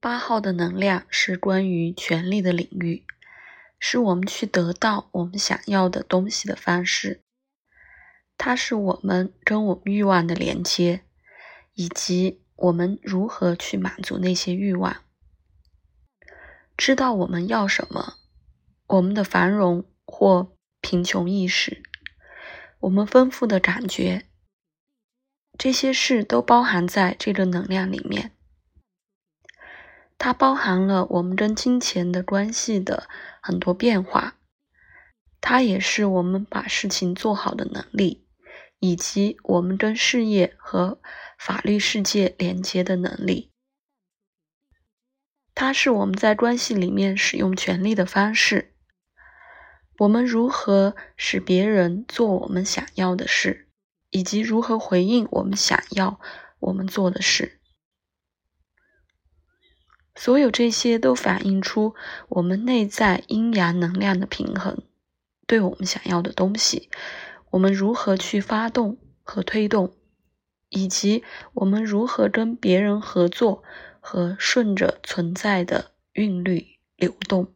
八号的能量是关于权力的领域，是我们去得到我们想要的东西的方式。它是我们跟我们欲望的连接，以及我们如何去满足那些欲望。知道我们要什么，我们的繁荣或贫穷意识，我们丰富的感觉，这些事都包含在这个能量里面。它包含了我们跟金钱的关系的很多变化，它也是我们把事情做好的能力，以及我们跟事业和法律世界连接的能力。它是我们在关系里面使用权力的方式。我们如何使别人做我们想要的事，以及如何回应我们想要我们做的事，所有这些都反映出我们内在阴阳能量的平衡。对我们想要的东西，我们如何去发动和推动，以及我们如何跟别人合作。和顺着存在的韵律流动。